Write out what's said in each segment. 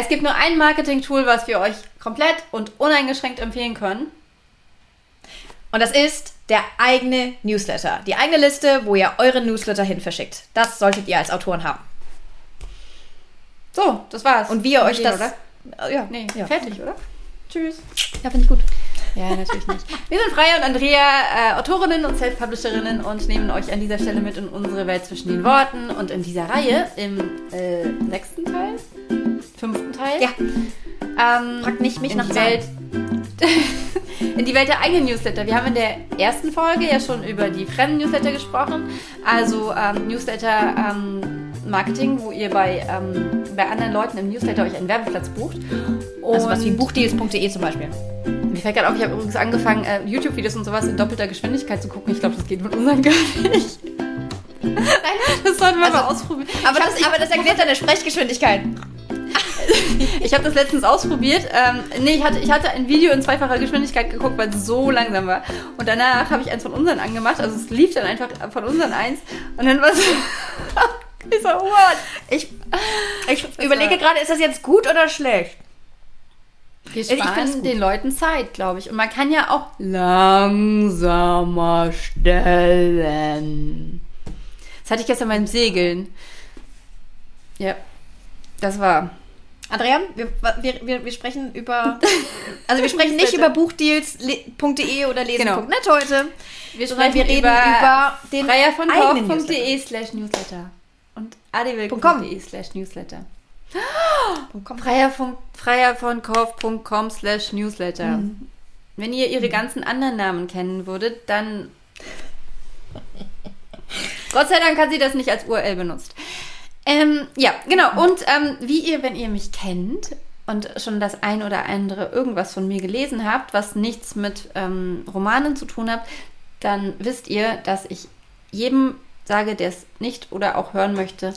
Es gibt nur ein Marketing-Tool, was wir euch komplett und uneingeschränkt empfehlen können. Und das ist der eigene Newsletter. Die eigene Liste, wo ihr eure Newsletter hin verschickt. Das solltet ihr als Autoren haben. So, das war's. Und wie ihr euch Gehen, das. Oder? Ja, Nee, ja. fertig, oder? Tschüss. Ja, finde ich gut. Ja, natürlich nicht. Wir sind Freya und Andrea, äh, Autorinnen und Self-Publisherinnen und nehmen euch an dieser Stelle mit in unsere Welt zwischen den Worten. Und in dieser Reihe, im äh, sechsten Teil, fünften Teil, Ja. ähm, Fragt nicht mich in nach die. Welt, in die Welt der eigenen Newsletter. Wir haben in der ersten Folge ja schon über die fremden Newsletter gesprochen. Also ähm, Newsletter ähm, Marketing, wo ihr bei, ähm, bei anderen Leuten im Newsletter euch einen Werbeplatz bucht. Also was wie Und- buchdeals.de zum Beispiel. mir fällt gerade auf, ich habe übrigens angefangen, äh, YouTube-Videos und sowas in doppelter Geschwindigkeit zu gucken. Ich glaube, das geht mit unseren gar nicht. Nein, das sollten wir mal ausprobieren. Aber das, aber das erklärt deine Sprechgeschwindigkeit. Ich habe das letztens ausprobiert. Ähm, nee, ich hatte, ich hatte ein Video in zweifacher Geschwindigkeit geguckt, weil es so langsam war. Und danach habe ich eins von unseren angemacht. Also es lief dann einfach von unseren eins. Und dann war es... ich so, what? Ich, ich überlege gerade, ist das jetzt gut oder schlecht? Wir Ich sparen gut. den Leuten Zeit, glaube ich. Und man kann ja auch langsamer stellen. Das hatte ich gestern beim Segeln. Ja, das war. Andrea, wir, wir, wir, sprechen über. Also wir sprechen nicht über buchdeals.de oder lesen.net heute. Wir sondern wir sprechen reden über, den eigenen Newsletter. freiervonkauf.de slash newsletter und adiwilk.de slash newsletter. Komm. Freier von, freiervonkauf.com slash newsletter. Mhm. Wenn ihr ihre ganzen anderen Namen kennen würdet, dann... Gott sei Dank hat sie das nicht als URL benutzt. Ähm, ja, genau. Und ähm, wie ihr, wenn ihr mich kennt und schon das ein oder andere irgendwas von mir gelesen habt, was nichts mit ähm, Romanen zu tun hat, dann wisst ihr, dass ich jedem sage, der es nicht oder auch hören möchte,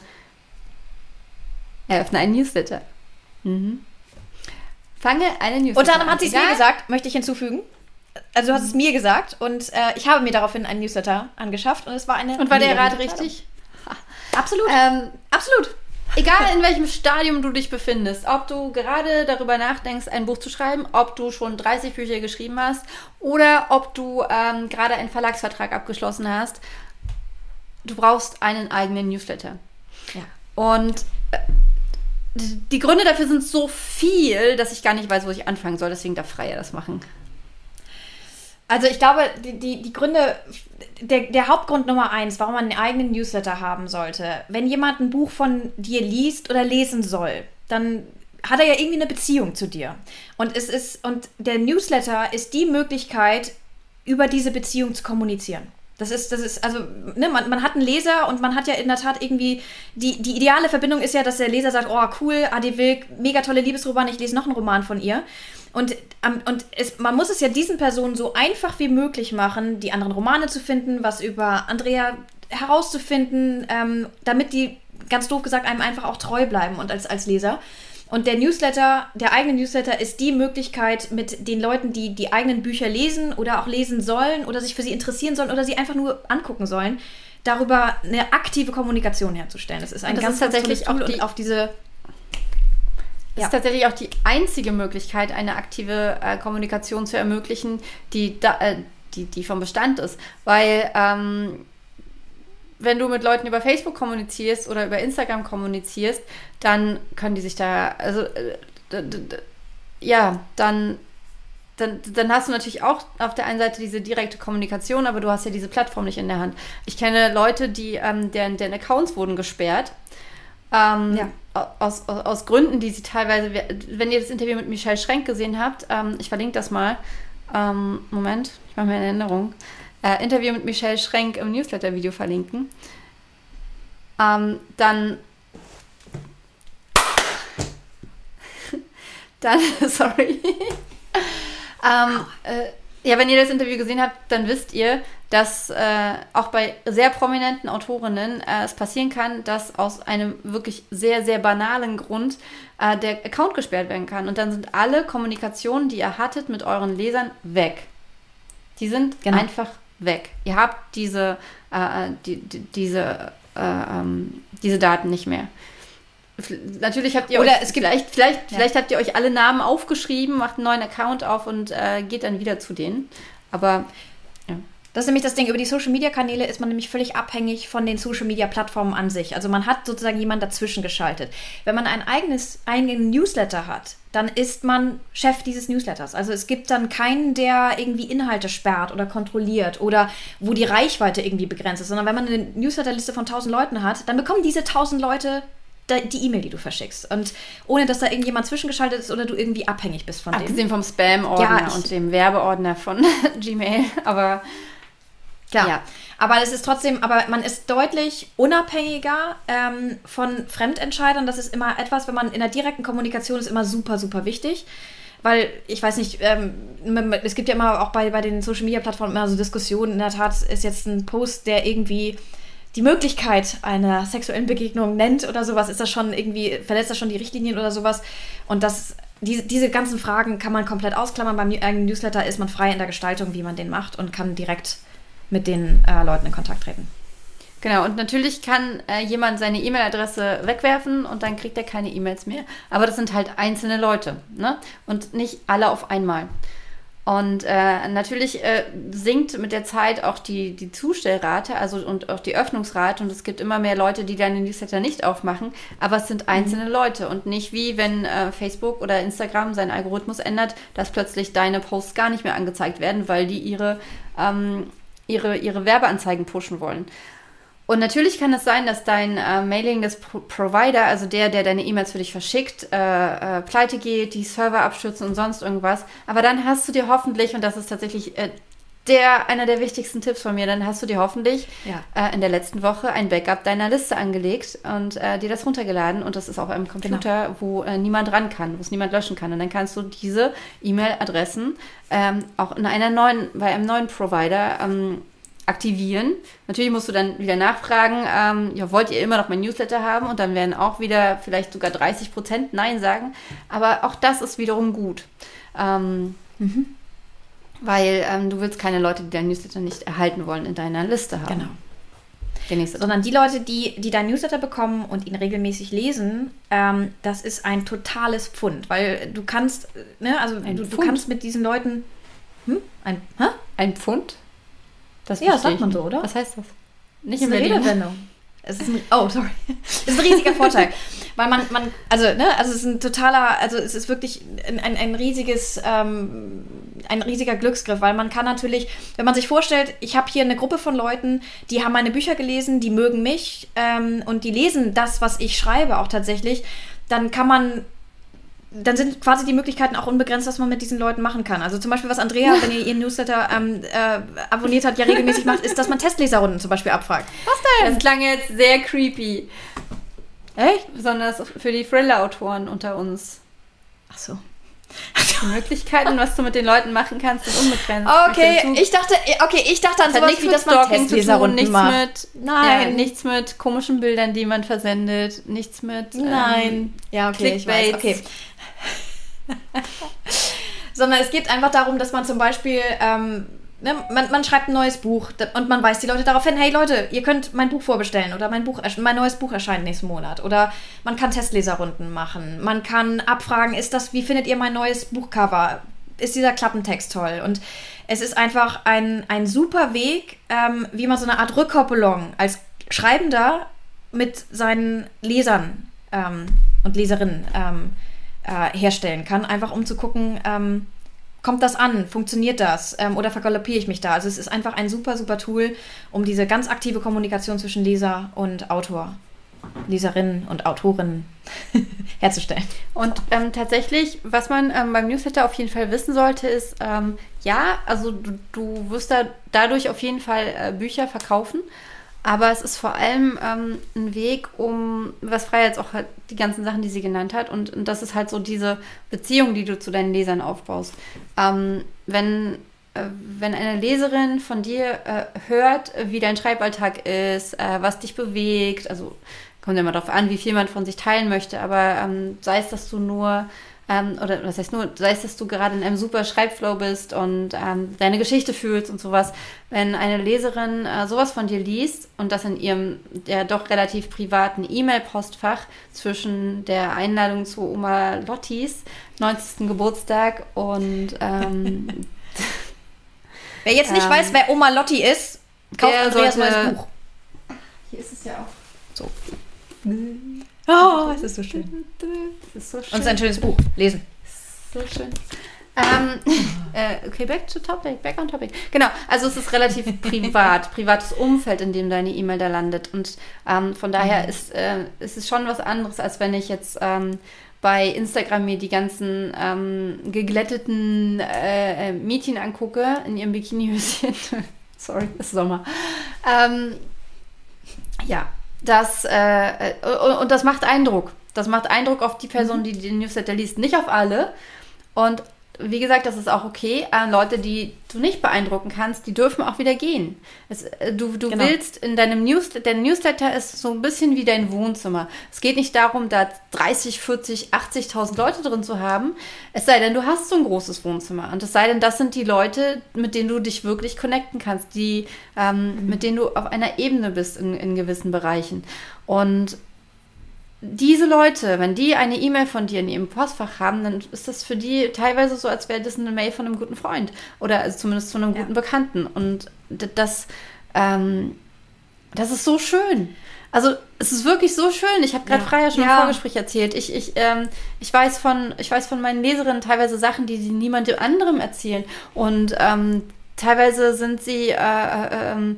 eröffne einen Newsletter. Mhm. Fange eine Newsletter Unter anderem an. hat sie es mir gesagt, möchte ich hinzufügen. Also du hast es mir gesagt und äh, ich habe mir daraufhin einen Newsletter angeschafft und es war eine. Und war der Rat richtig? Absolut. Ähm, Absolut. Egal in welchem Stadium du dich befindest, ob du gerade darüber nachdenkst, ein Buch zu schreiben, ob du schon 30 Bücher geschrieben hast oder ob du ähm, gerade einen Verlagsvertrag abgeschlossen hast, du brauchst einen eigenen Newsletter. Ja. Und äh, die Gründe dafür sind so viel, dass ich gar nicht weiß, wo ich anfangen soll. Deswegen darf Freya das machen. Also ich glaube, die, die, die Gründe, der, der Hauptgrund Nummer eins, warum man einen eigenen Newsletter haben sollte, wenn jemand ein Buch von dir liest oder lesen soll, dann hat er ja irgendwie eine Beziehung zu dir. Und es ist, und der Newsletter ist die Möglichkeit, über diese Beziehung zu kommunizieren. Das ist, das ist, also, ne, man, man hat einen Leser und man hat ja in der Tat irgendwie, die, die ideale Verbindung ist ja, dass der Leser sagt, oh cool, Adi Wilk, mega tolle Liebesroman, ich lese noch einen Roman von ihr. Und, und es, man muss es ja diesen Personen so einfach wie möglich machen, die anderen Romane zu finden, was über Andrea herauszufinden, ähm, damit die, ganz doof gesagt, einem einfach auch treu bleiben und als, als Leser. Und der Newsletter, der eigene Newsletter ist die Möglichkeit, mit den Leuten, die die eigenen Bücher lesen oder auch lesen sollen oder sich für sie interessieren sollen oder sie einfach nur angucken sollen, darüber eine aktive Kommunikation herzustellen. Das ist ein das ganz, ist ganz tatsächlich tolles Tool auch die- und auf diese Das Ja. ist tatsächlich auch die einzige Möglichkeit, eine aktive äh, Kommunikation zu ermöglichen, die, da, äh, die, die vom Bestand ist. Weil ähm, wenn du mit Leuten über Facebook kommunizierst oder über Instagram kommunizierst, dann können die sich da, also äh, ja, dann, dann, dann hast du natürlich auch auf der einen Seite diese direkte Kommunikation, aber du hast ja diese Plattform nicht in der Hand. Ich kenne Leute, die, ähm, deren, deren Accounts wurden gesperrt. Ähm, Ja. aus, aus, aus Gründen, die sie teilweise, wenn ihr das Interview mit Michelle Schrenk gesehen habt, ähm, ich verlinke das mal. Ähm, Moment, ich mache mir eine Erinnerung. Äh, Interview mit Michelle Schrenk im Newsletter-Video verlinken. Ähm, dann. Dann, sorry. ähm, äh, ja, wenn ihr das Interview gesehen habt, dann wisst ihr, dass äh, auch bei sehr prominenten Autorinnen äh, es passieren kann, dass aus einem wirklich sehr, sehr banalen Grund äh, der Account gesperrt werden kann. Und dann sind alle Kommunikationen, die ihr hattet mit euren Lesern, weg. Die sind Genau. einfach weg. Ihr habt diese, äh, die, die, diese, äh, ähm, diese Daten nicht mehr. natürlich habt ihr Oder euch, es gibt- vielleicht, vielleicht, Ja. vielleicht habt ihr euch alle Namen aufgeschrieben, macht einen neuen Account auf und äh, geht dann wieder zu denen. Aber Das ist nämlich das Ding, über die Social-Media-Kanäle ist man nämlich völlig abhängig von den Social-Media-Plattformen an sich. Also man hat sozusagen jemanden dazwischen geschaltet. Wenn man ein eigenes, eigenen Newsletter hat, dann ist man Chef dieses Newsletters. Also es gibt dann keinen, der irgendwie Inhalte sperrt oder kontrolliert oder wo die Reichweite irgendwie begrenzt ist, sondern wenn man eine Newsletterliste von 1000 Leuten hat, dann bekommen diese 1000 Leute die E-Mail, die du verschickst. Und ohne, dass da irgendjemand zwischengeschaltet ist oder du irgendwie abhängig bist von denen. abgesehen vom Spam-Ordner Ja, und dem Werbeordner von Gmail. Aber Klar. Ja. Aber es ist trotzdem, aber man ist deutlich unabhängiger ähm, von Fremdentscheidern. Das ist immer etwas, wenn man in der direkten Kommunikation ist, immer super, super wichtig. Weil, ich weiß nicht, ähm, es gibt ja immer auch bei, bei den Social Media Plattformen immer so Diskussionen. In der Tat ist jetzt ein Post, der irgendwie die Möglichkeit einer sexuellen Begegnung nennt oder sowas, ist das schon irgendwie, verletzt das schon die Richtlinien oder sowas. Und das, diese, diese ganzen Fragen kann man komplett ausklammern. Beim eigenen Newsletter ist man frei in der Gestaltung, wie man den macht und kann direkt mit den äh, Leuten in Kontakt treten. Genau, und natürlich kann äh, jemand seine E-Mail-Adresse wegwerfen und dann kriegt er keine E-Mails mehr. Aber das sind halt einzelne Leute, ne? Und nicht alle auf einmal. Und äh, natürlich äh, sinkt mit der Zeit auch die, die Zustellrate, also und auch die Öffnungsrate. Und es gibt immer mehr Leute, die deine Newsletter nicht aufmachen. Aber es sind einzelne Leute und nicht wie wenn äh, Facebook oder Instagram seinen Algorithmus ändert, dass plötzlich deine Posts gar nicht mehr angezeigt werden, weil die ihre ähm, ihre, ihre Werbeanzeigen pushen wollen. Und natürlich kann es sein, dass dein äh, Mailing des Pro Provider, also der, der deine E-Mails für dich verschickt, äh, äh, pleite geht, die Server abstürzen und sonst irgendwas. Aber dann hast du dir hoffentlich, und das ist tatsächlich äh, der, einer der wichtigsten Tipps von mir, dann hast du dir hoffentlich Ja. äh, in der letzten Woche ein Backup deiner Liste angelegt und äh, dir das runtergeladen. Und das ist auf einem Computer, wo äh, niemand ran kann, wo es niemand löschen kann. Und dann kannst du diese E-Mail-Adressen ähm, auch in einer neuen, bei einem neuen Provider ähm, aktivieren. Natürlich musst du dann wieder nachfragen, ähm, ja, wollt ihr immer noch mein Newsletter haben? Und dann werden auch wieder vielleicht sogar 30 Prozent Nein sagen. Aber auch das ist wiederum gut. Ähm, Weil ähm, du willst keine Leute, die dein Newsletter nicht erhalten wollen, in deiner Liste haben. Genau. Sondern die Leute, die, die dein Newsletter bekommen und ihn regelmäßig lesen, ähm, das ist ein totales Pfund. Weil du kannst, äh, ne, also du, du kannst mit diesen Leuten. Hm? Ein, hä? Ein Pfund? Das Ja, verstehe sagt man so, oder? Was heißt das? Nicht Das Berlin. Redewendung. Es ist ein, oh, sorry. Es ist ein riesiger Vorteil. Weil man, man, also, ne, also es ist ein totaler, also es ist wirklich ein, ein, ein riesiges, ähm, ein riesiger Glücksgriff, weil man kann natürlich, wenn man sich vorstellt, ich habe hier eine Gruppe von Leuten, die haben meine Bücher gelesen, die mögen mich ähm, und die lesen das, was ich schreibe, auch tatsächlich, dann kann man dann sind quasi die Möglichkeiten auch unbegrenzt, was man mit diesen Leuten machen kann. Also zum Beispiel, was Andrea, wenn ihr ihren Newsletter ähm, äh, abonniert hat, ja regelmäßig macht, ist, dass man Testleserrunden zum Beispiel abfragt. Das klang jetzt sehr creepy. Echt? Besonders für die Thriller-Autoren unter uns. Ach so. Die Möglichkeiten, was du mit den Leuten machen kannst, sind unbegrenzt. Okay, ich dachte, okay, ich dachte an sowas nichts wie, mit dass man Testleserrunden nichts macht. mit, Nein. ja, nichts mit komischen Bildern, die man versendet, nichts mit, Nein. ja, okay, ich weiß. Okay. Sondern es geht einfach darum, dass man zum Beispiel, ähm, ne, man, man schreibt ein neues Buch und man weist die Leute darauf hin, hey Leute, ihr könnt mein Buch vorbestellen oder mein, Buch, mein neues Buch erscheint nächsten Monat. Oder man kann Testleserrunden machen. Man kann abfragen, ist das, wie findet ihr mein neues Buchcover? Ist dieser Klappentext toll? Und es ist einfach ein, ein super Weg, ähm, wie man so eine Art Rückkoppelung als Schreibender mit seinen Lesern ähm, und Leserinnen ähm, äh, herstellen kann, einfach um zu gucken, ähm, kommt das an, funktioniert das ähm, oder vergaloppiere ich mich da? Also es ist einfach ein super, super Tool, um diese ganz aktive Kommunikation zwischen Leser und Autor, Leserinnen und Autorinnen herzustellen. Und ähm, tatsächlich, was man ähm, beim Newsletter auf jeden Fall wissen sollte, ist, ähm, ja, also du, du wirst da dadurch auf jeden Fall äh, Bücher verkaufen, aber es ist vor allem ähm, ein Weg, um, was Freya jetzt auch halt die ganzen Sachen, die sie genannt hat, und, und das ist halt so diese Beziehung, die du zu deinen Lesern aufbaust. Ähm, wenn äh, wenn eine Leserin von dir äh, hört, wie dein Schreiballtag ist, äh, was dich bewegt, also kommt ja immer darauf an, wie viel man von sich teilen möchte, aber ähm, sei es, dass du nur ähm, oder was heißt nur, sei es, dass du gerade in einem super Schreibflow bist und ähm, deine Geschichte fühlst und sowas, wenn eine Leserin äh, sowas von dir liest und das in ihrem ja doch relativ privaten E-Mail-Postfach zwischen der Einladung zu Oma Lottis 90. Geburtstag und ähm, Wer jetzt nicht Ähm, weiß, wer Oma Lotti ist, kauft Andreas sollte- neues Buch. hier ist es ja auch So. Oh, es ist so schön. Das ist so schön. Und es ist ein schönes Buch. Lesen. So schön. Ähm, äh, okay, back to topic, back on topic. Genau, also es ist relativ privat, privates Umfeld, in dem deine E-Mail da landet. Und ähm, von daher ist, äh, ist es schon was anderes, als wenn ich jetzt ähm, bei Instagram mir die ganzen ähm, geglätteten äh, äh, Mädchen angucke in ihrem Bikinihöschen. Sorry, es ist Sommer. Ähm, ja, das äh, äh, und, und das macht Eindruck. Das macht Eindruck auf die Person, die den Newsletter liest, nicht auf alle. Und wie gesagt, das ist auch okay. Äh, Leute, die du nicht beeindrucken kannst, die dürfen auch wieder gehen. Es, äh, du du Genau. willst in deinem Newsletter, dein Newsletter ist so ein bisschen wie dein Wohnzimmer. Es geht nicht darum, da 30, 40, 80.000 Leute drin zu haben. Es sei denn, du hast so ein großes Wohnzimmer. Und es sei denn, das sind die Leute, mit denen du dich wirklich connecten kannst, die, ähm, mit denen du auf einer Ebene bist in, in gewissen Bereichen. Und diese Leute, wenn die eine E-Mail von dir in ihrem Postfach haben, dann ist das für die teilweise so, als wäre das eine Mail von einem guten Freund oder also zumindest von einem Ja. guten Bekannten. Und das, ähm, das ist so schön. Also es ist wirklich so schön. Ich habe gerade Ja. Freier schon Ja. im Vorgespräch erzählt. Ich, ich, ähm, ich, weiß von, ich weiß von meinen Leserinnen teilweise Sachen, die sie niemandem anderem erzählen. Und ähm, teilweise sind sie äh, äh, ähm,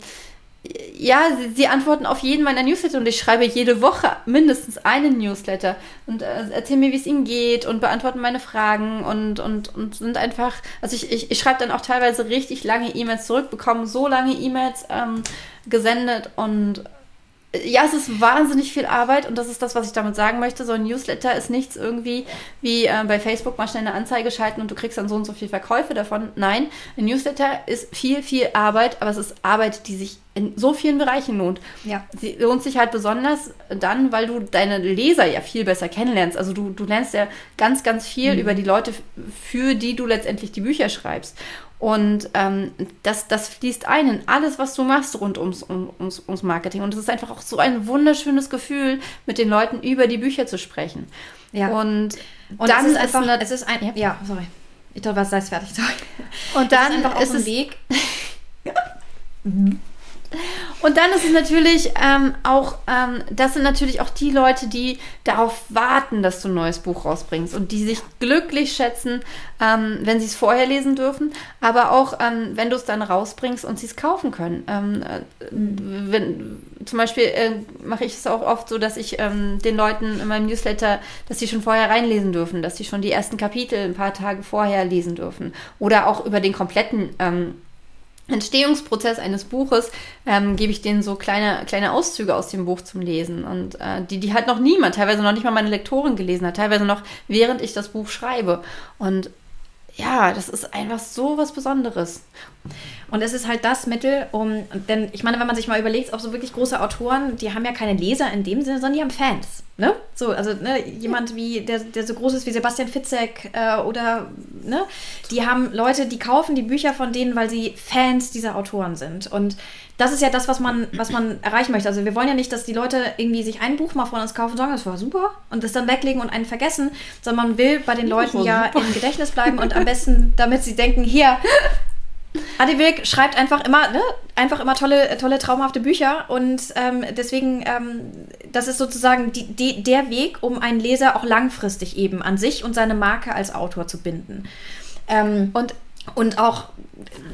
ja, sie, sie antworten auf jeden meiner Newsletter und ich schreibe jede Woche mindestens einen Newsletter und äh, erzählen mir, wie es ihnen geht und beantworten meine Fragen und, und, und sind einfach, also ich, ich, ich schreibe dann auch teilweise richtig lange E-Mails zurück, bekomme so lange E-Mails ähm, gesendet und ja, es ist wahnsinnig viel Arbeit und das ist das, was ich damit sagen möchte. So ein Newsletter ist nichts irgendwie wie äh, bei Facebook mal schnell eine Anzeige schalten und du kriegst dann so und so viel Verkäufe davon. Nein, ein Newsletter ist viel, viel Arbeit, aber es ist Arbeit, die sich in so vielen Bereichen lohnt. Ja. Sie lohnt sich halt besonders dann, weil du deine Leser ja viel besser kennenlernst. Also du, du lernst ja ganz, ganz viel über die Leute, für die du letztendlich die Bücher schreibst. Und ähm, das, das fließt ein in alles, was du machst rund ums, um, ums, ums Marketing. Und es ist einfach auch so ein wunderschönes Gefühl, mit den Leuten über die Bücher zu sprechen. Ja. Und, Und dann es ist einfach, eine- es ist ein, Ja. ja, sorry. Ich dachte, was sei fertig, sorry. und dann ist einfach ist es Weg. Und dann ist es natürlich ähm, auch, ähm, das sind natürlich auch die Leute, die darauf warten, dass du ein neues Buch rausbringst und die sich glücklich schätzen, ähm, wenn sie es vorher lesen dürfen, aber auch, ähm, wenn du es dann rausbringst und sie es kaufen können. Ähm, äh, wenn, zum Beispiel äh, mache ich es auch oft so, dass ich ähm, den Leuten in meinem Newsletter, dass sie schon vorher reinlesen dürfen, dass sie schon die ersten Kapitel ein paar Tage vorher lesen dürfen oder auch über den kompletten Entstehungsprozess eines Buches ähm, gebe ich denen so kleine, kleine Auszüge aus dem Buch zum Lesen und äh, die, die halt noch niemand, teilweise noch nicht mal meine Lektorin gelesen hat, teilweise noch während ich das Buch schreibe. Und ja, das ist einfach so was Besonderes. Und es ist halt das Mittel, um, denn ich meine, wenn man sich mal überlegt, auch so wirklich große Autoren, die haben ja keine Leser in dem Sinne, sondern die haben Fans. Ne? So, also ne, jemand wie, der, der so groß ist wie Sebastian Fitzek äh, oder, ne, die haben Leute, die kaufen die Bücher von denen, weil sie Fans dieser Autoren sind. Und das ist ja das, was man, was man erreichen möchte. Also wir wollen ja nicht, dass die Leute irgendwie sich ein Buch mal von uns kaufen und sagen, das war super und das dann weglegen und einen vergessen, sondern man will bei den Leuten ja super. im Gedächtnis bleiben und am besten, damit sie denken, hier, Adi Wilk schreibt einfach immer, ne, einfach immer tolle, tolle, traumhafte Bücher und ähm, deswegen, ähm, das ist sozusagen die, die, der Weg, um einen Leser auch langfristig eben an sich und seine Marke als Autor zu binden. Ähm, und, und auch,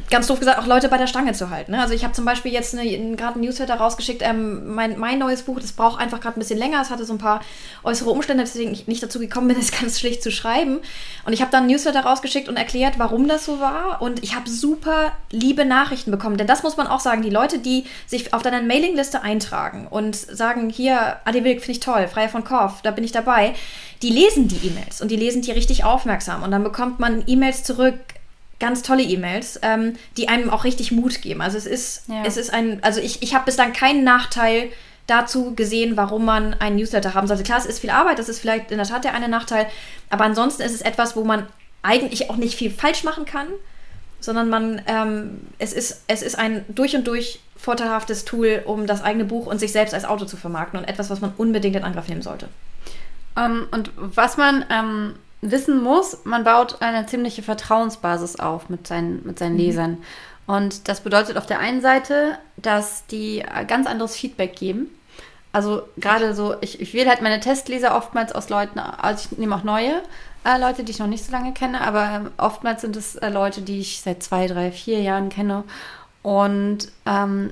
ganz doof gesagt, auch Leute bei der Stange zu halten. Ne? Also ich habe zum Beispiel jetzt gerade ein Newsletter rausgeschickt, ähm, mein, mein neues Buch, das braucht einfach gerade ein bisschen länger, es hatte so ein paar äußere Umstände, deswegen ich nicht dazu gekommen bin, es ganz schlicht zu schreiben. Und ich habe dann ein Newsletter rausgeschickt und erklärt, warum das so war. Und ich habe super liebe Nachrichten bekommen. Denn das muss man auch sagen, die Leute, die sich auf deiner Mailingliste eintragen und sagen, hier, Adi Wilk finde ich toll, Freier von Korf, da bin ich dabei, die lesen die E-Mails und die lesen die richtig aufmerksam. Und dann bekommt man E-Mails zurück, ganz tolle E-Mails, ähm, die einem auch richtig Mut geben. Also es ist, Ja. es ist ein, also ich, ich habe bislang keinen Nachteil dazu gesehen, warum man einen Newsletter haben sollte. Klar, es ist viel Arbeit, das ist vielleicht in der Tat der eine Nachteil, aber ansonsten ist es etwas, wo man eigentlich auch nicht viel falsch machen kann, sondern man, ähm, es, ist, es ist ein durch und durch vorteilhaftes Tool, um das eigene Buch und sich selbst als Auto zu vermarkten und etwas, was man unbedingt in Angriff nehmen sollte. Um, ähm, und was man ähm, wissen muss, man baut eine ziemliche Vertrauensbasis auf mit seinen, mit seinen mhm. Lesern. Und das bedeutet auf der einen Seite, dass die ganz anderes Feedback geben. Also gerade so, ich, ich wähle halt meine Testleser oftmals aus Leuten, also ich nehme auch neue äh, Leute, die ich noch nicht so lange kenne, aber ähm, oftmals sind es äh, Leute, die ich seit zwei, drei, vier Jahren kenne. Und ähm,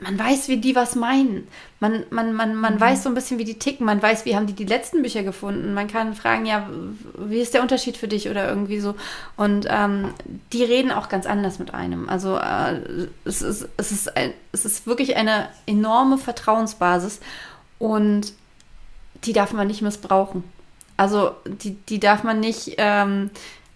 man weiß, wie die was meinen. Man, man, man, man mhm. weiß so ein bisschen, wie die ticken. Man weiß, wie haben die die letzten Bücher gefunden. Man kann fragen, ja, wie ist der Unterschied für dich oder irgendwie so. Und ähm, die reden auch ganz anders mit einem. Also äh, es, ist, es, ist ein, es ist wirklich eine enorme Vertrauensbasis und die darf man nicht missbrauchen. Also die, die darf man nicht, ähm,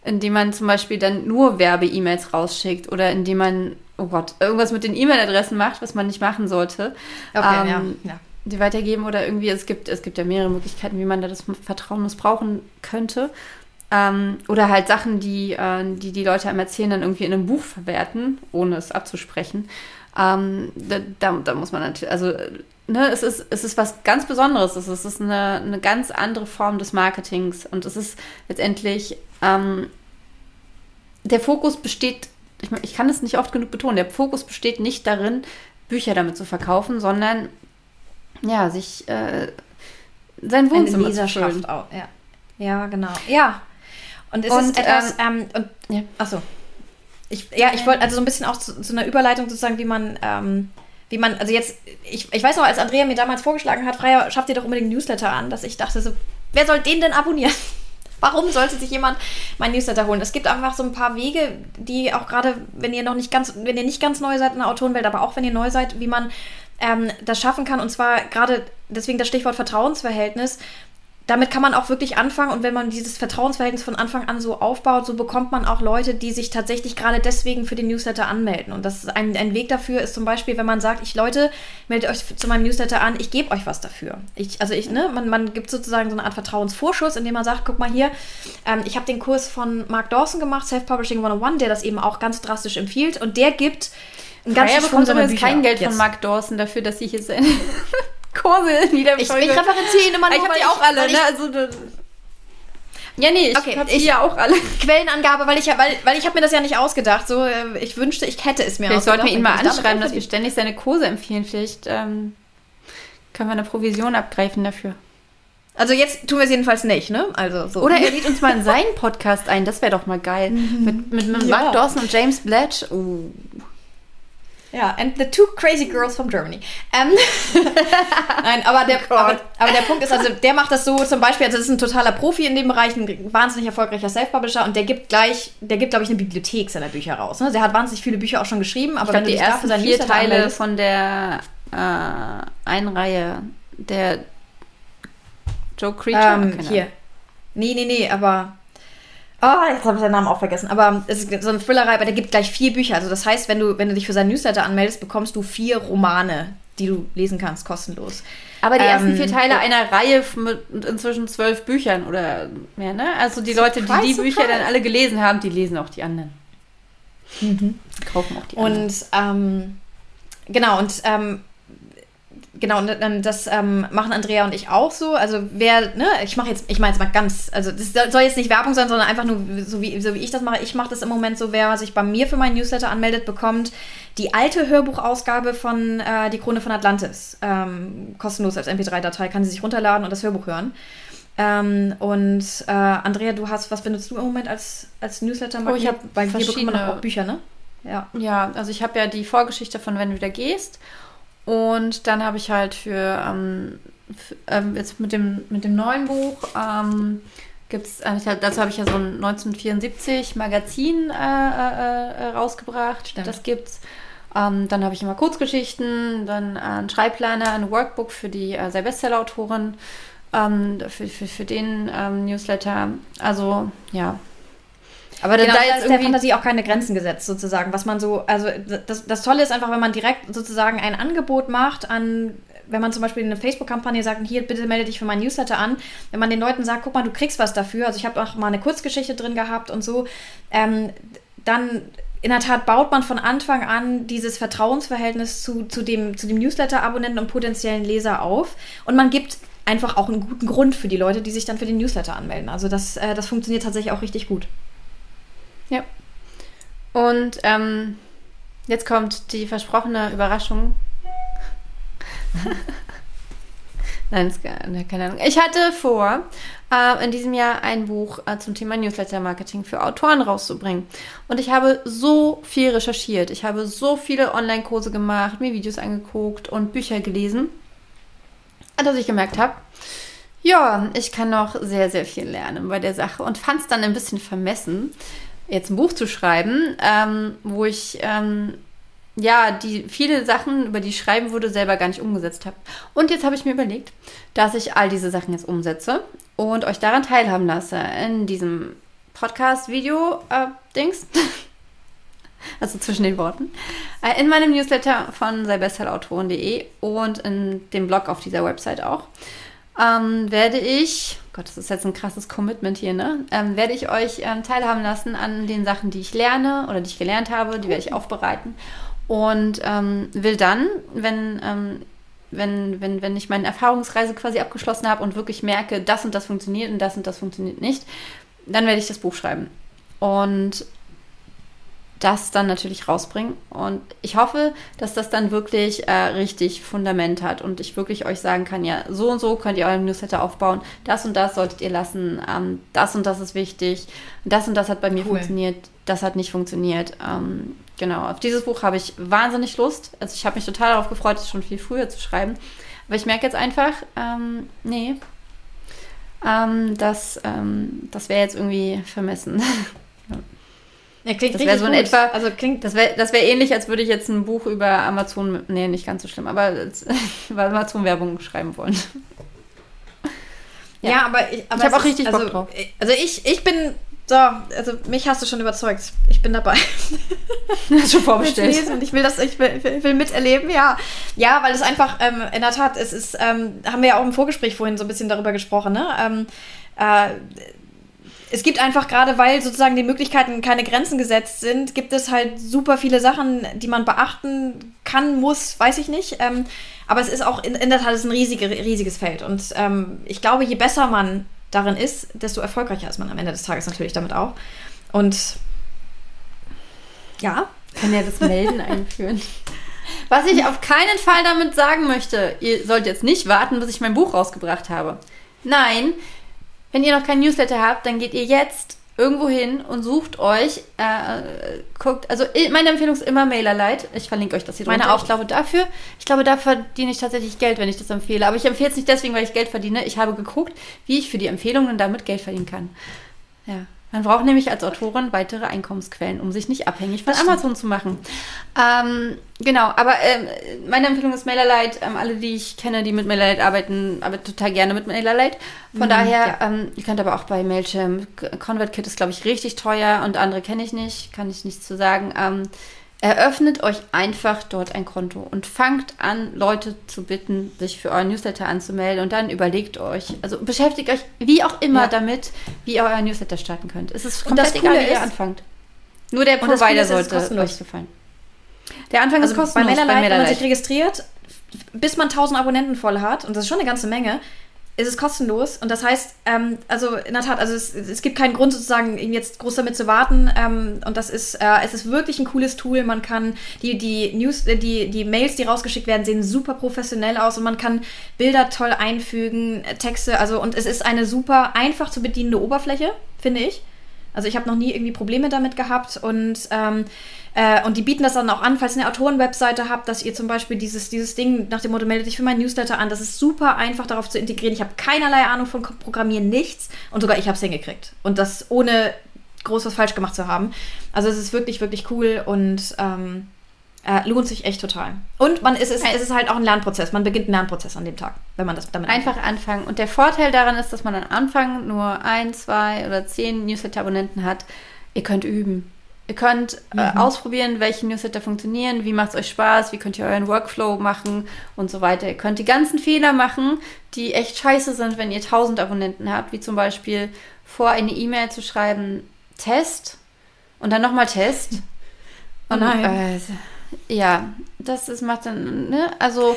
indem man zum Beispiel dann nur Werbe-E-Mails rausschickt oder indem man oh Gott, irgendwas mit den E-Mail-Adressen macht, was man nicht machen sollte. Okay, ähm, ja, ja. Die weitergeben oder irgendwie, es gibt, es gibt ja mehrere Möglichkeiten, wie man da das Vertrauen missbrauchen könnte. Ähm, oder halt Sachen, die, äh, die die Leute einem erzählen, dann irgendwie in einem Buch verwerten, ohne es abzusprechen. Ähm, da, da, da, muss man natürlich, also ne, es ist, es ist was ganz Besonderes. Es ist, es ist eine, eine ganz andere Form des Marketings. Und es ist letztendlich, ähm, der Fokus besteht ich, ich kann es nicht oft genug betonen, der Fokus besteht nicht darin, Bücher damit zu verkaufen, sondern ja, sich äh, sein Wohnzimmer Eine zu füllen. Auch, ja. ja, genau. Ja. Und es und, ist etwas, ähm, ähm, und, ja. achso. Ich, ja, ich wollte also so ein bisschen auch zu, zu, einer Überleitung sozusagen, wie man, ähm, wie man, also jetzt, ich, ich weiß noch, als Andrea mir damals vorgeschlagen hat, Freier, schafft dir doch unbedingt Newsletter an, dass ich dachte so, wer soll den denn abonnieren? Warum sollte sich jemand mein Newsletter holen? Es gibt einfach so ein paar Wege, die auch gerade, wenn ihr noch nicht ganz, wenn ihr nicht ganz neu seid in der Autorenwelt, aber auch wenn ihr neu seid, wie man ähm, das schaffen kann. Und zwar gerade deswegen das Stichwort Vertrauensverhältnis damit kann man auch wirklich anfangen und wenn man dieses Vertrauensverhältnis von Anfang an so aufbaut, so bekommt man auch Leute, die sich tatsächlich gerade deswegen für den Newsletter anmelden. Und das ist ein, ein Weg dafür ist zum Beispiel, wenn man sagt, ich Leute, meldet euch zu meinem Newsletter an, ich gebe euch was dafür. Ich, also ich, ne, man, man gibt sozusagen so eine Art Vertrauensvorschuss, indem man sagt, guck mal hier, ähm, ich habe den Kurs von Mark Dawson gemacht, Self-Publishing 101, der das eben auch ganz drastisch empfiehlt und der gibt ein ganz bekommt übrigens kein Geld von Mark Dawson dafür, dass ich jetzt Kurse wieder Ich, ich referenziere ihn immer nur, Ich habe die auch alle, ne? Also, ja, nee, ich okay, habe die ja auch alle. Quellenangabe, weil ich ja, weil, weil ich habe mir das ja nicht ausgedacht. So, äh, ich wünschte, ich hätte es mir Vielleicht sollten wir ihn mal anschreiben, dass wir ständig seine Kurse empfehlen. Vielleicht ähm, können wir eine Provision abgreifen dafür. Also jetzt tun wir es jedenfalls nicht, ne? Also so. Oder er lädt uns mal in seinen Podcast ein, das wäre doch mal geil. Mhm. Mit, mit, mit ja. Mark Dawson und James Bletch. Uh. Ja, and the two crazy girls from Germany. Ähm, Nein, aber der, oh aber, aber, der Punkt ist, also der macht das so zum Beispiel, also das ist ein totaler Profi in dem Bereich, ein wahnsinnig erfolgreicher Self-Publisher und der gibt gleich, der gibt, glaube ich, eine Bibliothek seiner Bücher raus. Ne? Der hat wahnsinnig viele Bücher auch schon geschrieben, aber ich wenn glaub, du die ersten vier Teile anmeldest, von der äh, Einreihe der Joe Creature. Ähm, hier. Nee, nee, nee, aber Oh, jetzt habe ich den Namen auch vergessen. Aber es ist so eine Thrillerei, aber der gibt gleich vier Bücher. Also das heißt, wenn du, wenn du dich für seinen Newsletter anmeldest, bekommst du vier Romane, die du lesen kannst, kostenlos. Aber die ähm, ersten vier Teile einer Reihe mit inzwischen zwölf Büchern oder mehr, ne? Also die Leute, die die Bücher dann alle gelesen haben, die lesen auch die anderen. Mhm. Kaufen auch die anderen. Und ähm, genau, und ähm, genau, und das ähm, machen Andrea und ich auch so. Also wer, ne, ich mache jetzt, ich meine jetzt mal ganz, also das soll jetzt nicht Werbung sein, sondern einfach nur so wie, so wie ich das mache. Ich mache das im Moment so, wer sich bei mir für meinen Newsletter anmeldet, bekommt die alte Hörbuchausgabe von äh, Die Krone von Atlantis. Ähm, kostenlos als MP3-Datei, kann sie sich runterladen und das Hörbuch hören. Ähm, und äh, Andrea, du hast, was benutzt du im Moment als, als Newsletter? Oh, ich habe bei dir bekommt man auch Bücher, ne? Ja. Ja, also ich habe ja die Vorgeschichte von Wenn du wieder gehst und dann habe ich halt für, ähm, für ähm, jetzt mit dem, mit dem neuen Buch ähm, gibt es, äh, dazu habe ich ja so ein 1974 Magazin äh, äh, äh, rausgebracht. Stimmt. Das gibt's. Ähm, dann habe ich immer Kurzgeschichten, dann einen Schreibplaner, ein Workbook für die äh, Bestseller-Autorin, ähm, für, für, für den ähm, Newsletter. Also ja, aber genau, da, da ist der Fantasie auch keine Grenzen gesetzt, sozusagen. Was man so, also das, das Tolle ist einfach, wenn man direkt sozusagen ein Angebot macht an wenn man zum Beispiel eine Facebook-Kampagne sagt, hier, bitte melde dich für meinen Newsletter an, wenn man den Leuten sagt, guck mal, du kriegst was dafür, also ich habe auch mal eine Kurzgeschichte drin gehabt und so, ähm, dann in der Tat baut man von Anfang an dieses Vertrauensverhältnis zu, zu dem, zu dem Newsletter-Abonnenten und potenziellen Leser auf und man gibt einfach auch einen guten Grund für die Leute, die sich dann für den Newsletter anmelden. Also das, äh, das funktioniert tatsächlich auch richtig gut. Ja. Und ähm, jetzt kommt die versprochene Überraschung. Nein, ne, keine Ahnung. Ich hatte vor, äh, in diesem Jahr ein Buch äh, zum Thema Newsletter-Marketing für Autoren rauszubringen. Und ich habe so viel recherchiert. Ich habe so viele Online-Kurse gemacht, mir Videos angeguckt und Bücher gelesen, dass ich gemerkt habe, ja, ich kann noch sehr, sehr viel lernen bei der Sache und fand es dann ein bisschen vermessen, jetzt ein Buch zu schreiben, ähm, wo ich ähm, ja die viele Sachen, über die ich schreiben würde, selber gar nicht umgesetzt habe. Und jetzt habe ich mir überlegt, dass ich all diese Sachen jetzt umsetze und euch daran teilhaben lasse in diesem Podcast-Video-Dings. Äh, also zwischen den Worten. Äh, in meinem Newsletter von seibestsellerautoren.de und in dem Blog auf dieser Website auch ähm, werde ich, Gott, das ist jetzt ein krasses Commitment hier, ne? Ähm, werde ich euch ähm, teilhaben lassen an den Sachen, die ich lerne oder die ich gelernt habe, die werde ich aufbereiten und ähm, will dann, wenn, ähm, wenn, wenn, wenn ich meine Erfahrungsreise quasi abgeschlossen habe und wirklich merke, das und das funktioniert und das und das funktioniert nicht, dann werde ich das Buch schreiben. Und das dann natürlich rausbringen. Und ich hoffe, dass das dann wirklich äh, richtig Fundament hat und ich wirklich euch sagen kann, ja, so und so könnt ihr euren Newsletter aufbauen, das und das solltet ihr lassen, ähm, das und das ist wichtig, das und das hat bei mir cool. funktioniert, das hat nicht funktioniert. Ähm, genau, auf dieses Buch habe ich wahnsinnig Lust. Also ich habe mich total darauf gefreut, es schon viel früher zu schreiben. Aber ich merke jetzt einfach, ähm, nee, ähm, das, ähm, das wäre jetzt irgendwie vermessen. Ja, klingt das wäre so in gut. etwa, also klingt, das wäre das wär ähnlich, als würde ich jetzt ein Buch über Amazon, nee, nicht ganz so schlimm, aber über Amazon-Werbung schreiben wollen. Ja, ja aber ich, aber ich habe auch richtig also, Bock drauf. Also ich, ich bin, so, also mich hast du schon überzeugt. Ich bin dabei. schon vorbestellt. Ich will das, ich will, will, will, miterleben, ja. Ja, weil es einfach, ähm, in der Tat, es ist, ähm, haben wir ja auch im Vorgespräch vorhin so ein bisschen darüber gesprochen, ne? Ähm, äh, es gibt einfach gerade, weil sozusagen die Möglichkeiten keine Grenzen gesetzt sind, gibt es halt super viele Sachen, die man beachten kann, muss, weiß ich nicht. Ähm, aber es ist auch in, in der Tat ein riesige, riesiges Feld. Und ähm, ich glaube, je besser man darin ist, desto erfolgreicher ist man am Ende des Tages natürlich damit auch. Und ja. Kann ja das Melden einführen. Was ich auf keinen Fall damit sagen möchte, ihr sollt jetzt nicht warten, bis ich mein Buch rausgebracht habe. Nein, wenn ihr noch kein Newsletter habt, dann geht ihr jetzt irgendwo hin und sucht euch, äh, guckt, also meine Empfehlung ist immer MailerLite. Ich verlinke euch das hier Meine auch. Ich glaube dafür, ich glaube, da verdiene ich tatsächlich Geld, wenn ich das empfehle. Aber ich empfehle es nicht deswegen, weil ich Geld verdiene. Ich habe geguckt, wie ich für die Empfehlungen damit Geld verdienen kann. Ja. Man braucht nämlich als Autorin weitere Einkommensquellen, um sich nicht abhängig von Amazon zu machen. Ähm, genau, aber ähm, meine Empfehlung ist MailerLite. Ähm, alle, die ich kenne, die mit MailerLite arbeiten, arbeiten total gerne mit MailerLite. Von mhm, daher, ja. Ähm, ihr könnt aber auch bei Mailchimp, ConvertKit ist, glaube ich, richtig teuer und andere kenne ich nicht, kann ich nichts zu sagen. Eröffnet euch einfach dort ein Konto und fangt an, Leute zu bitten, sich für euren Newsletter anzumelden und dann überlegt euch, also beschäftigt euch wie auch immer ja. damit, wie ihr euren Newsletter starten könnt. Es ist komplett egal, wie ihr anfangt. Nur der Provider sollte euch gefallen. Der Anfang also ist kostenlos. Bei MailerLite, wenn man sich registriert, bis man 1000 Abonnenten voll hat, und das ist schon eine ganze Menge, ist es kostenlos und das heißt, ähm, also in der Tat, also es, es, gibt keinen Grund sozusagen jetzt groß damit zu warten ähm, und das ist, äh, es ist wirklich ein cooles Tool. Man kann die die News, äh, die die Mails, die rausgeschickt werden, sehen super professionell aus und man kann Bilder toll einfügen, äh, Texte, also und es ist eine super einfach zu bedienende Oberfläche, finde ich. Also ich habe noch nie irgendwie Probleme damit gehabt und ähm, äh, und die bieten das dann auch an, falls ihr eine Autorenwebseite habt, dass ihr zum Beispiel dieses, dieses Ding nach dem Motto meldet dich für mein Newsletter an. Das ist super einfach darauf zu integrieren. Ich habe keinerlei Ahnung von Programmieren, nichts. Und sogar ich habe es hingekriegt. Und das ohne groß was falsch gemacht zu haben. Also es ist wirklich, wirklich cool und ähm, äh, lohnt sich echt total. Und man, es, ist, es ist halt auch ein Lernprozess. Man beginnt einen Lernprozess an dem Tag, wenn man das damit Einfach anfängt. anfangen. Und der Vorteil daran ist, dass man am Anfang nur ein, zwei oder zehn Newsletter-Abonnenten hat. Ihr könnt üben. Ihr könnt äh, ausprobieren, welche Newsletter funktionieren, wie macht es euch Spaß, wie könnt ihr euren Workflow machen und so weiter. Ihr könnt die ganzen Fehler machen, die echt scheiße sind, wenn ihr 1000 Abonnenten habt, wie zum Beispiel vor eine E-Mail zu schreiben, Test und dann nochmal Test. Oh Und, nein. Äh, ja, das ist, macht dann, ne, also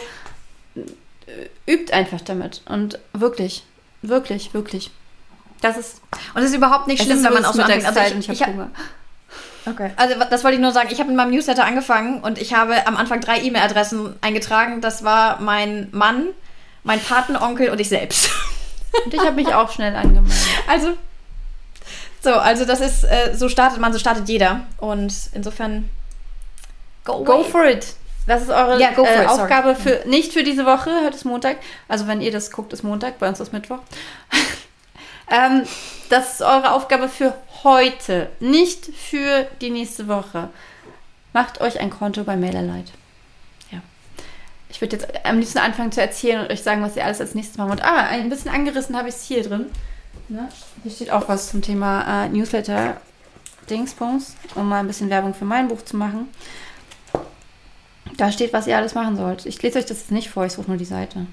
äh, übt einfach damit und wirklich, wirklich, wirklich. Das ist Und es ist überhaupt nicht schlimm, wenn man auch so anfängt. Also ich, ich ich, habe hab- Hunger. okay. Also das wollte ich nur sagen. Ich habe mit meinem Newsletter angefangen und ich habe am Anfang drei E-Mail-Adressen eingetragen. Das war mein Mann, mein Patenonkel und ich selbst. Und ich habe mich auch schnell angemeldet. Also so, also das ist äh, so startet man, so startet jeder und insofern go, Go for it. Das ist eure Ja, äh, it, sorry. Aufgabe für nicht für diese Woche. Heute ist Montag. Also wenn ihr das guckt, ist Montag. Bei uns ist Mittwoch. ähm, das ist eure Aufgabe für heute, nicht für die nächste Woche. Macht euch ein Konto bei MailerLite. Ja. Ich würde jetzt am liebsten anfangen zu erzählen und euch sagen, was ihr alles als nächstes machen wollt. Aber ein bisschen angerissen habe ich es hier drin. Ne? Hier steht auch was zum Thema äh, Newsletter Dingsbums, um mal ein bisschen Werbung für mein Buch zu machen. Da steht, was ihr alles machen sollt. Ich lese euch das jetzt nicht vor, ich suche nur die Seite.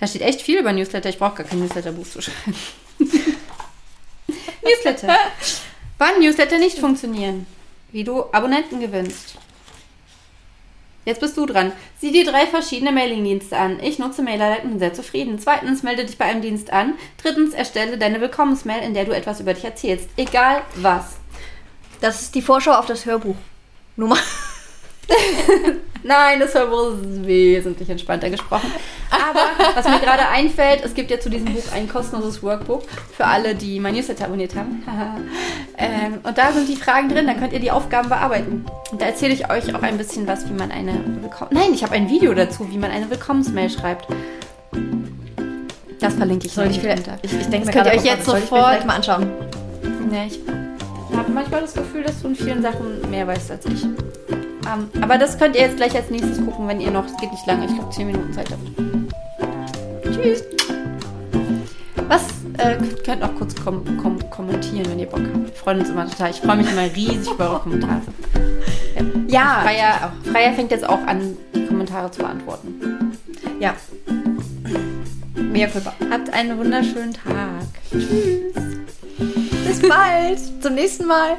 Da steht echt viel über Newsletter. Ich brauche gar kein Newsletterbuch zu schreiben. Newsletter. Wann Newsletter nicht funktionieren. Wie du Abonnenten gewinnst. Jetzt bist du dran. Sieh dir drei verschiedene Mailing-Dienste an. Ich nutze MailerLite und bin sehr zufrieden. Zweitens, melde dich bei einem Dienst an. Drittens, erstelle deine Willkommensmail, in der du etwas über dich erzählst. Egal was. Das ist die Vorschau auf das Hörbuch. Nummer. Nein, das Hörbuch ist wesentlich entspannter gesprochen. Aber was mir gerade einfällt, es gibt ja zu diesem Buch ein kostenloses Workbook für alle, die mein Newsletter abonniert haben. ähm, und da sind die Fragen drin, da könnt ihr die Aufgaben bearbeiten. Und da erzähle ich euch auch ein bisschen was, wie man eine Willkomm Nein, ich habe ein Video dazu, wie man eine Willkommensmail schreibt. Das verlinke ich Soll euch ich, vielleicht, ich, ich denke Das könnt ihr euch jetzt sofort- mal anschauen. Ja, ich habe manchmal das Gefühl, dass du in vielen Sachen mehr weißt als ich. Ähm, aber das könnt ihr jetzt gleich als nächstes gucken, wenn ihr noch, es geht nicht lange, ich glaube 10 Minuten Zeit habt. Tschüss. Was, äh, könnt noch kurz kom kom kommentieren, wenn ihr Bock habt. Wir freuen uns immer total. Ich freue mich immer riesig über eure Kommentare. Ja, Freier, Freier fängt jetzt auch an, die Kommentare zu beantworten. ja. Mega culpa. Habt einen wunderschönen Tag. Bis bald. Zum nächsten Mal.